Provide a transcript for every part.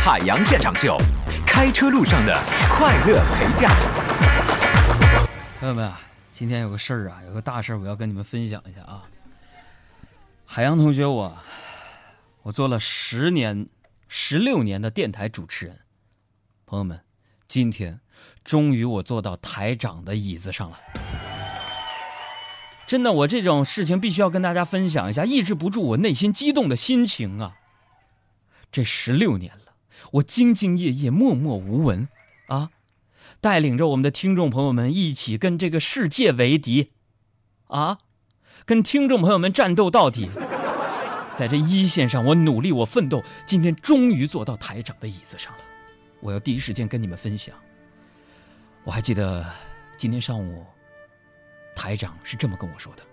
海洋现场秀，开车路上的快乐陪驾。朋友们啊，今天有个事儿啊，有个大事儿，我要跟你们分享一下啊。海洋同学我，我做了十年、十六年的电台主持人，朋友们，今天终于我坐到台长的椅子上了。真的，我这种事情必须要跟大家分享一下，抑制不住我内心激动的心情啊。这十六年了，我兢兢业业、默默无闻啊，带领着我们的听众朋友们一起跟这个世界为敌啊，跟听众朋友们战斗到底。在这一线上，我努力，我奋斗，今天终于坐到台长的椅子上了。我要第一时间跟你们分享。我还记得今天上午。台长是这么跟我说的：“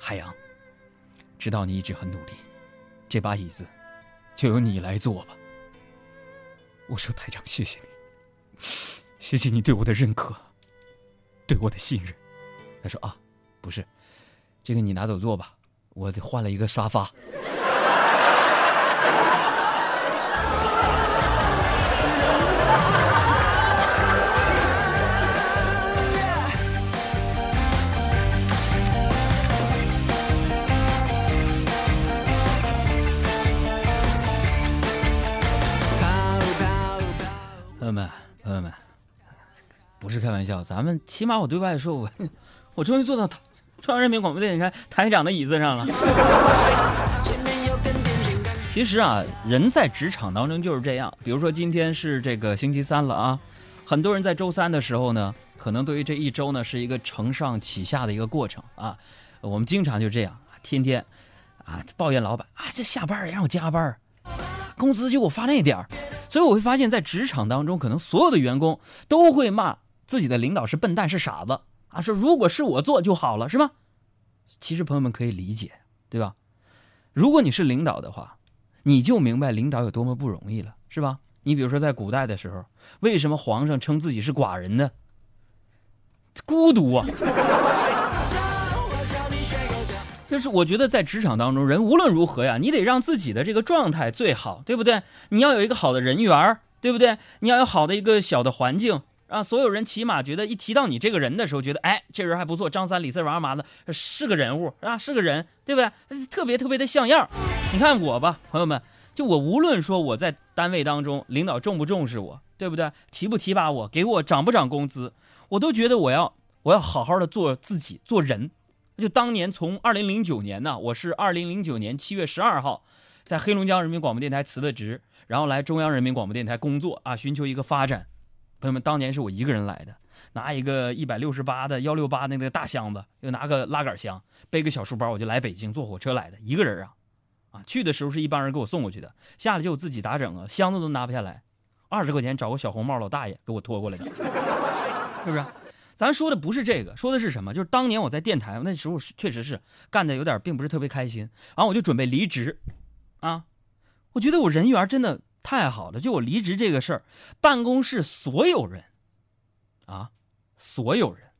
海洋，知道你一直很努力，这把椅子就由你来坐吧。”我说：“台长，谢谢你，谢谢你对我的认可，对我的信任。”他说：“啊，不是，这个你拿走坐吧，我换了一个沙发。”咱们起码我对外说，我我终于坐到中央人民广播电台台长的椅子上了。其实啊，人在职场当中就是这样。比如说今天是这个星期三了啊，很多人在周三的时候呢，可能对于这一周呢是一个承上启下的一个过程啊。我们经常就这样，天天啊抱怨老板啊，这下班也让我加班，工资就给我发那点儿。所以我会发现，在职场当中，可能所有的员工都会骂自己的领导是笨蛋、是傻子啊！说如果是我做就好了，是吗？其实朋友们可以理解，对吧？如果你是领导的话，你就明白领导有多么不容易了，是吧？你比如说在古代的时候，为什么皇上称自己是寡人呢？孤独啊！就是我觉得在职场当中，人无论如何呀，你得让自己的这个状态最好，对不对？你要有一个好的人缘对不对？你要有好的一个小的环境，让所有人起码觉得一提到你这个人的时候，觉得哎，这人还不错，张三李四王二麻子是个人物啊，是个人，对不对？特别特别的像样。你看我吧，朋友们，就我无论说我在单位当中，领导重不重视我，对不对？提不提拔我，给我涨不涨工资，我都觉得我要我要好好的做自己，做人。就当年从二零零九年呢，我是二零零九年七月十二号，在黑龙江人民广播电台辞的职，然后来中央人民广播电台工作啊，寻求一个发展。朋友们，当年是我一个人来的，拿一个一百六十八的幺六八那个大箱子，又拿个拉杆箱，背个小书包，我就来北京坐火车来的，一个人啊，啊，去的时候是一帮人给我送过去的，下来就我自己咋整啊？箱子都拿不下来，二十块钱找个小红帽老大爷给我拖过来的，是不是？咱说的不是这个，说的是什么？就是当年我在电台那时候，确实是干的有点，并不是特别开心。然后我就准备离职，啊，我觉得我人缘真的太好了。就我离职这个事儿，办公室所有人，啊，所有人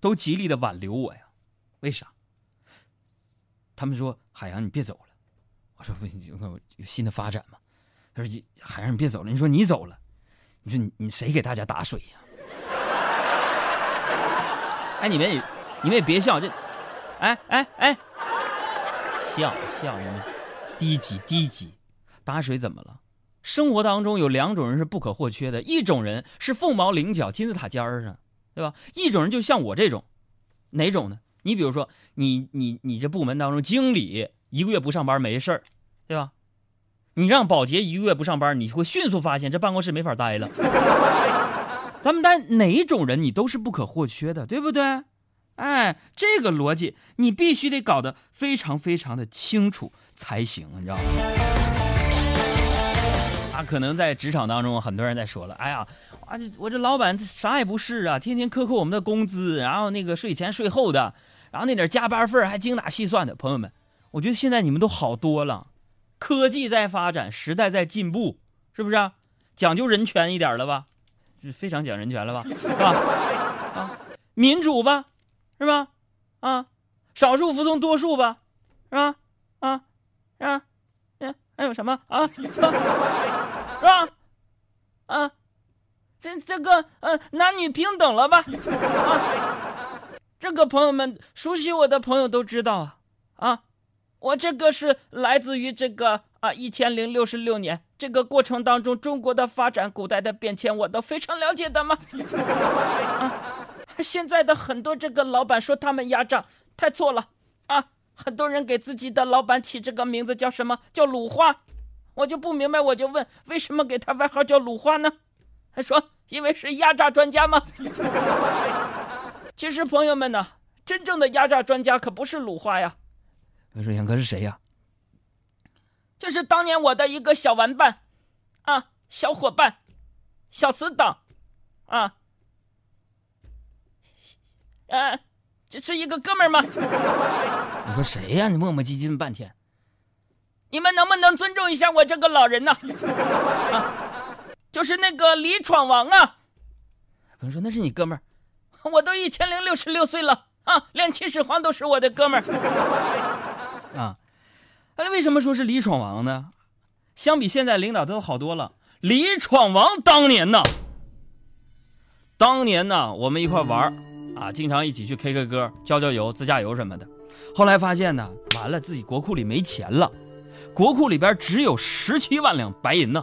都极力的挽留我呀。为啥？他们说海洋你别走了。我说不行，有有新的发展嘛。他说海洋你别走了。你说你走了，你说你你谁给大家打水呀？哎，你们也，你们也别笑，这，哎哎哎，笑笑你们，低级低级，打水怎么了？生活当中有两种人是不可或缺的，一种人是凤毛麟角、金字塔尖儿上，对吧？一种人就像我这种，哪种呢？你比如说，你你你这部门当中经理一个月不上班没事儿，对吧？你让保洁一个月不上班，你会迅速发现这办公室没法待了。咱们单哪种人你都是不可或缺的，对不对？哎，这个逻辑你必须得搞得非常非常的清楚才行，你知道吗？啊，可能在职场当中，很多人在说了，哎呀，啊，我这老板啥也不是啊，天天克扣我们的工资，然后那个税前税后的，然后那点加班费还精打细算的。朋友们，我觉得现在你们都好多了，科技在发展，时代在进步，是不是？讲究人权一点了吧？是非常讲人权了吧，是吧？啊，民主吧，是吧？啊，少数服从多数吧，是吧？啊，啊，还有什么啊？是吧？啊，这这个呃，男女平等了吧？啊，这个朋友们熟悉我的朋友都知道啊啊，我这个是来自于这个啊一千零六十六年这个过程当中中国的发展、古代的变迁，我都非常了解的嘛。啊，现在的很多这个老板说他们压榨，太错了啊！很多人给自己的老板起这个名字叫什么？叫鲁花。我就不明白，我就问，为什么给他外号叫鲁花呢？还说因为是压榨专家吗？其实朋友们呢，真正的压榨专家可不是鲁花呀。我说杨哥是谁呀？就是当年我的一个小玩伴，啊，小伙伴，小死党，啊，呃，这是一个哥们儿吗？你说谁呀？你磨磨唧唧半天，你们能不能尊重一下我这个老人呢？啊，就是那个李闯王啊。有人说那是你哥们儿，我都一千零六十六岁了啊，连秦始皇都是我的哥们儿 啊。那为什么说是李闯王呢？相比现在领导都好多了。李闯王当年呢，当年呢，我们一块玩啊，经常一起去 K K 歌、浇浇油、自驾游什么的。后来发现呢，完了自己国库里没钱了，国库里边只有十七万两白银呢。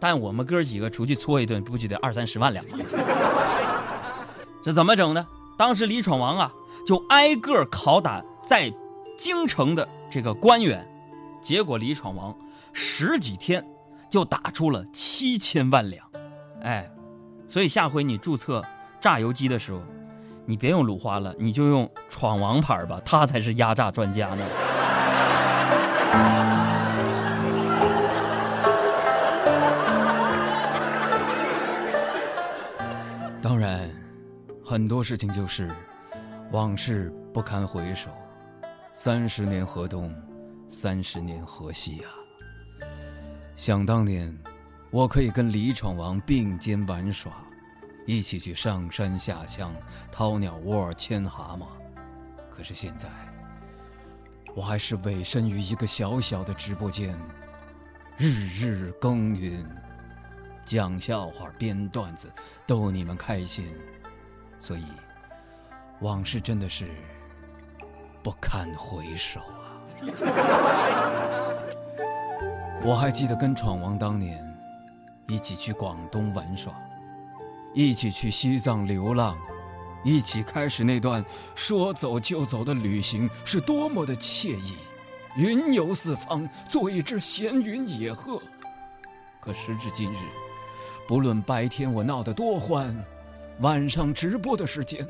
但我们哥几个出去搓一顿，不就得二三十万两吗？这怎么整呢？当时李闯王啊，就挨个拷打在京城的这个官员，结果李闯王十几天就打出了七千万两。哎，所以下回你注册榨油机的时候，你别用鲁花了，你就用闯王牌吧，他才是压榨专家呢。当然，很多事情就是往事不堪回首，三十年河东，三十年河西呀。想当年，我可以跟李闯王并肩玩耍，一起去上山下乡掏鸟窝、牵蛤蟆。可是现在，我还是委身于一个小小的直播间，日日耕耘。讲笑话、编段子，逗你们开心，所以往事真的是不堪回首啊！我还记得跟闯王当年一起去广东玩耍，一起去西藏流浪，一起开始那段说走就走的旅行是多么的惬意，云游四方，做一只闲云野鹤。可时至今日。不论白天我闹得多欢，晚上直播的时间，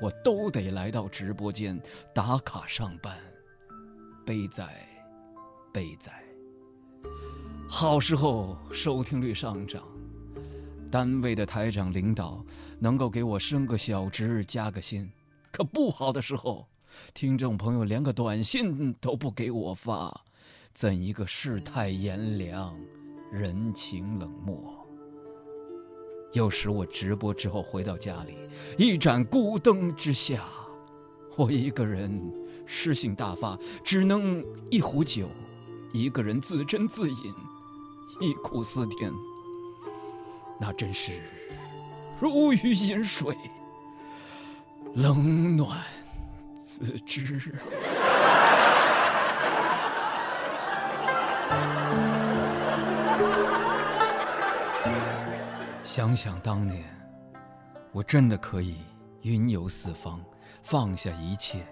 我都得来到直播间打卡上班。悲哉，悲哉！好时候收听率上涨，单位的台长领导能够给我升个小职加个薪；可不好的时候，听众朋友连个短信都不给我发，怎一个世态炎凉，人情冷漠！有时我直播之后回到家里，一盏孤灯之下，我一个人诗性大发，只能一壶酒，一个人自斟自饮，忆苦思甜。那真是如鱼饮水，冷暖自知。想想当年，我真的可以云游四方，放下一切。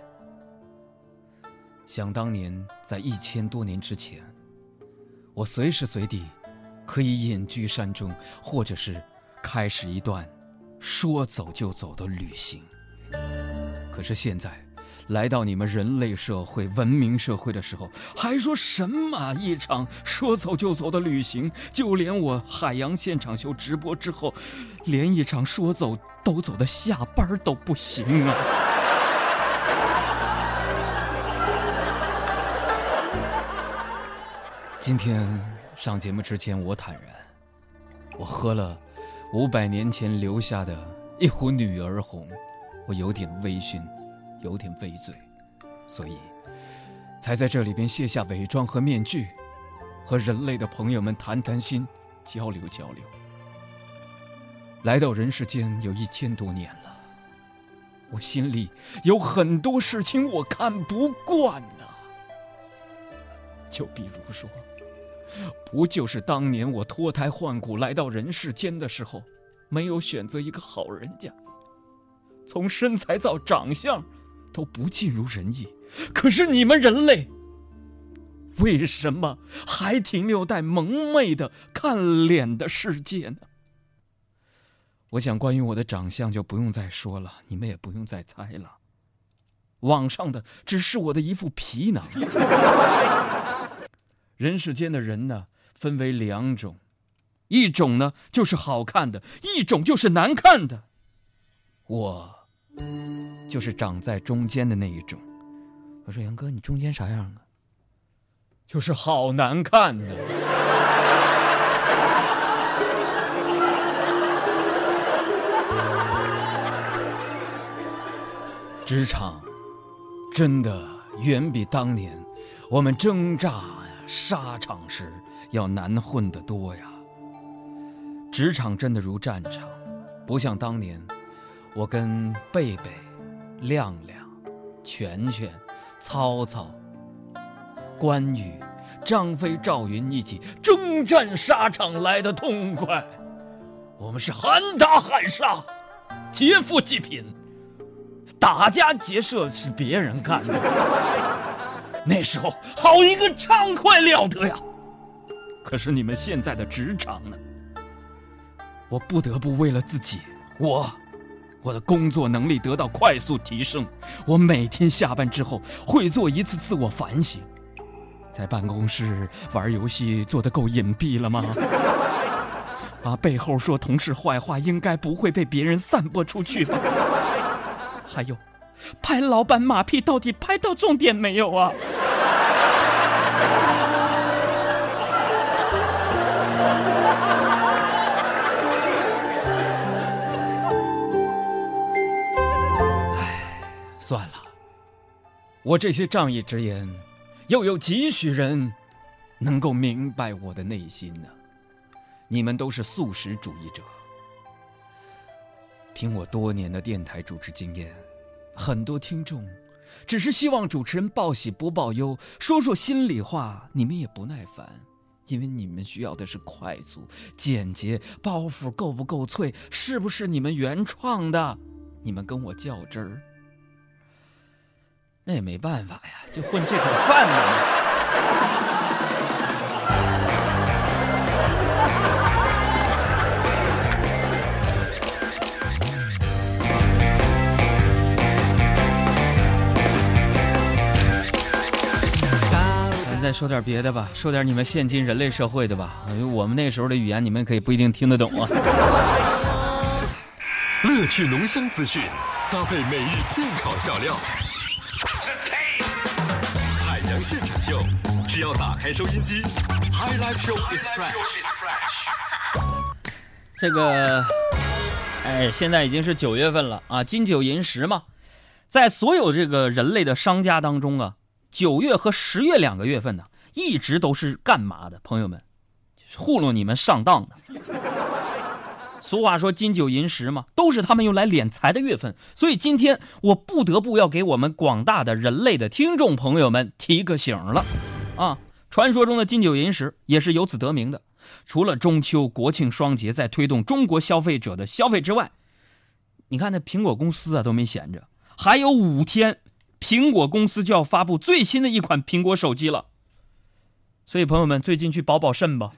想当年，在一千多年之前，我随时随地可以隐居山中，或者是开始一段说走就走的旅行。可是现在。来到你们人类社会、文明社会的时候，还说什么一场说走就走的旅行？就连我海洋现场秀直播之后，连一场说走都走的下班都不行啊！今天上节目之前，我坦然，我喝了五百年前留下的一壶女儿红，我有点微醺。有点畏罪，所以才在这里边卸下伪装和面具，和人类的朋友们谈谈心，交流交流。来到人世间有一千多年了，我心里有很多事情我看不惯呐。就比如说，不就是当年我脱胎换骨来到人世间的时候，没有选择一个好人家，从身材到长相都不尽如人意。可是你们人类。为什么还停留在蒙昧的看脸的世界呢？我想，关于我的长相就不用再说了，你们也不用再猜了。网上的只是我的一副皮囊。人世间的人呢，分为两种，一种呢就是好看的，一种就是难看的。我就是长在中间的那一种。我说杨哥，你中间啥样啊？就是好难看的。职场真的远比当年我们挣扎、沙场时要难混得多呀。职场真的如战场，不像当年我跟贝贝、亮亮、全全、曹操。关羽、张飞、赵云一起征战沙场来的痛快，我们是喊打喊杀，劫富济贫，打家劫舍是别人干的。那时候好一个畅快了得呀！可是你们现在的职场呢？我不得不为了自己，我，我的工作能力得到快速提升，我每天下班之后会做一次自我反省。在办公室玩游戏做的够隐蔽了吗？啊，背后说同事坏话应该不会被别人散播出去吧？还有，拍老板马屁到底拍到重点没有啊？唉，算了，我这些仗义直言。又有几许人能够明白我的内心呢？你们都是素食主义者。凭我多年的电台主持经验，很多听众只是希望主持人报喜不报忧，说说心里话。你们也不耐烦，因为你们需要的是快速、简洁，包袱够不够脆，是不是你们原创的？你们跟我较真儿。那也没办法呀，就混这口饭呢。再说点别的吧，说点你们现今人类社会的吧。我们那时候的语言，你们可以不一定听得懂啊。乐趣浓香资讯，搭配每日现烤笑料。海洋现场秀，只要打开收音机，High Life Show is fresh。这个，哎，现在已经是九月份了啊，金九银十嘛，在所有这个人类的商家当中啊，九月和十月两个月份呢，一直都是干嘛的？朋友们，糊弄你们上当的。俗话说金九银十嘛，都是他们用来敛财的月份。所以今天我不得不要给我们广大的人类的听众朋友们提个醒了，啊，传说中的金九银十也是由此得名的。除了中秋、国庆双节在推动中国消费者的消费之外，你看那苹果公司啊都没闲着，还有五天，苹果公司就要发布最新的一款苹果手机了。所以朋友们最近去保保肾吧。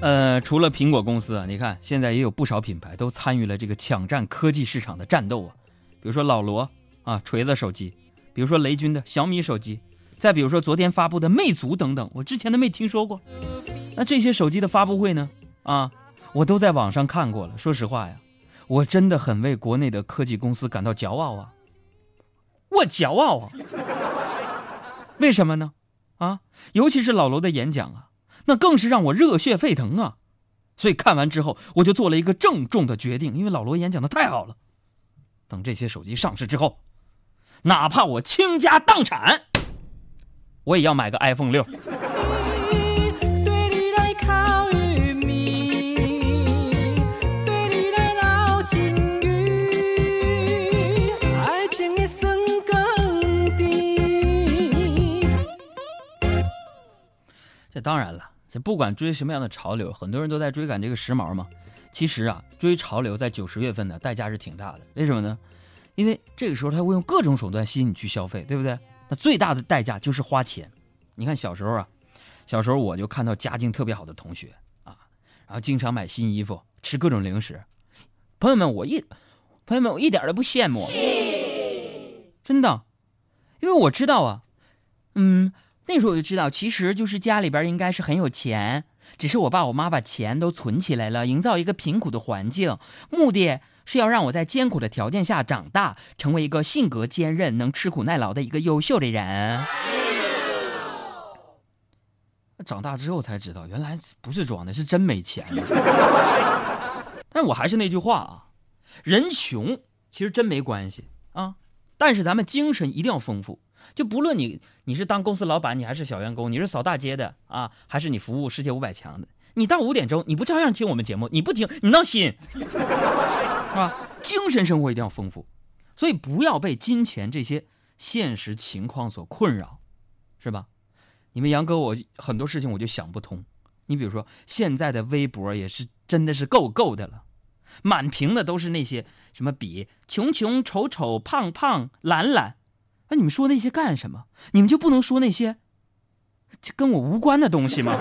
呃，除了苹果公司啊，你看现在也有不少品牌都参与了这个抢占科技市场的战斗啊。比如说老罗啊，锤子手机；比如说雷军的小米手机；再比如说昨天发布的魅族等等，我之前都没听说过。那这些手机的发布会呢？啊，我都在网上看过了。说实话呀，我真的很为国内的科技公司感到骄傲啊！我骄傲啊！为什么呢？啊，尤其是老罗的演讲啊。那更是让我热血沸腾啊！所以看完之后，我就做了一个郑重的决定，因为老罗演讲的太好了。等这些手机上市之后，哪怕我倾家荡产，我也要买个 iPhone 六。当然了，这不管追什么样的潮流，很多人都在追赶这个时髦嘛。其实啊，追潮流在九十月份呢，代价是挺大的。为什么呢？因为这个时候他会用各种手段吸引你去消费，对不对？那最大的代价就是花钱。你看小时候啊，小时候我就看到家境特别好的同学啊，然后经常买新衣服，吃各种零食。朋友们，我一朋友们我一点都不羡慕，真的，因为我知道啊，嗯，那时候我就知道，其实就是家里边应该是很有钱，只是我爸我妈把钱都存起来了，营造一个贫苦的环境，目的是要让我在艰苦的条件下长大，成为一个性格坚韧、能吃苦耐劳的一个优秀的人。长大之后才知道，原来不是装的，是真没钱。但我还是那句话啊，人穷其实真没关系啊，但是咱们精神一定要丰富。就不论你你是当公司老板，你还是小员工，你是扫大街的啊，还是你服务世界五百强的，你到五点钟你不照样听我们节目？你不听你闹心，是吧？精神生活一定要丰富，所以不要被金钱这些现实情况所困扰，是吧？你们杨哥，我很多事情我就想不通。你比如说，现在的微博也是真的是够够的了，满屏的都是那些什么比穷穷丑丑胖胖懒懒，那你们说那些干什么？你们就不能说那些就跟我无关的东西吗？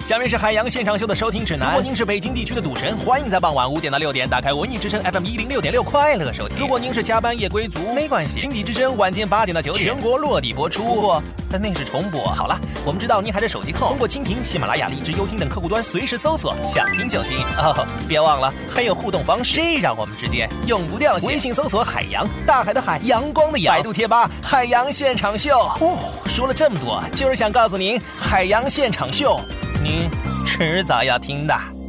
下面是海洋现场秀的收听指南。如果您是北京地区的赌神，欢迎在傍晚五点到六点打开文艺之声 FM 一零六点六快乐收听。如果您是加班夜归族，没关系，经济之声晚间八点到九点全国落地播出。不过，但那是重播。好了，我们知道您还在手机控，通过蜻蜓、喜马拉雅、荔枝、优听等客户端随时搜索，想听就听。哦，别忘了还有互动方式，这让我们之间永不掉线。微信搜索海洋，大海的海，阳光的阳。百度贴吧海洋现场秀。哦，说了这么多，就是想告诉您，海洋现场秀，您迟早要听的。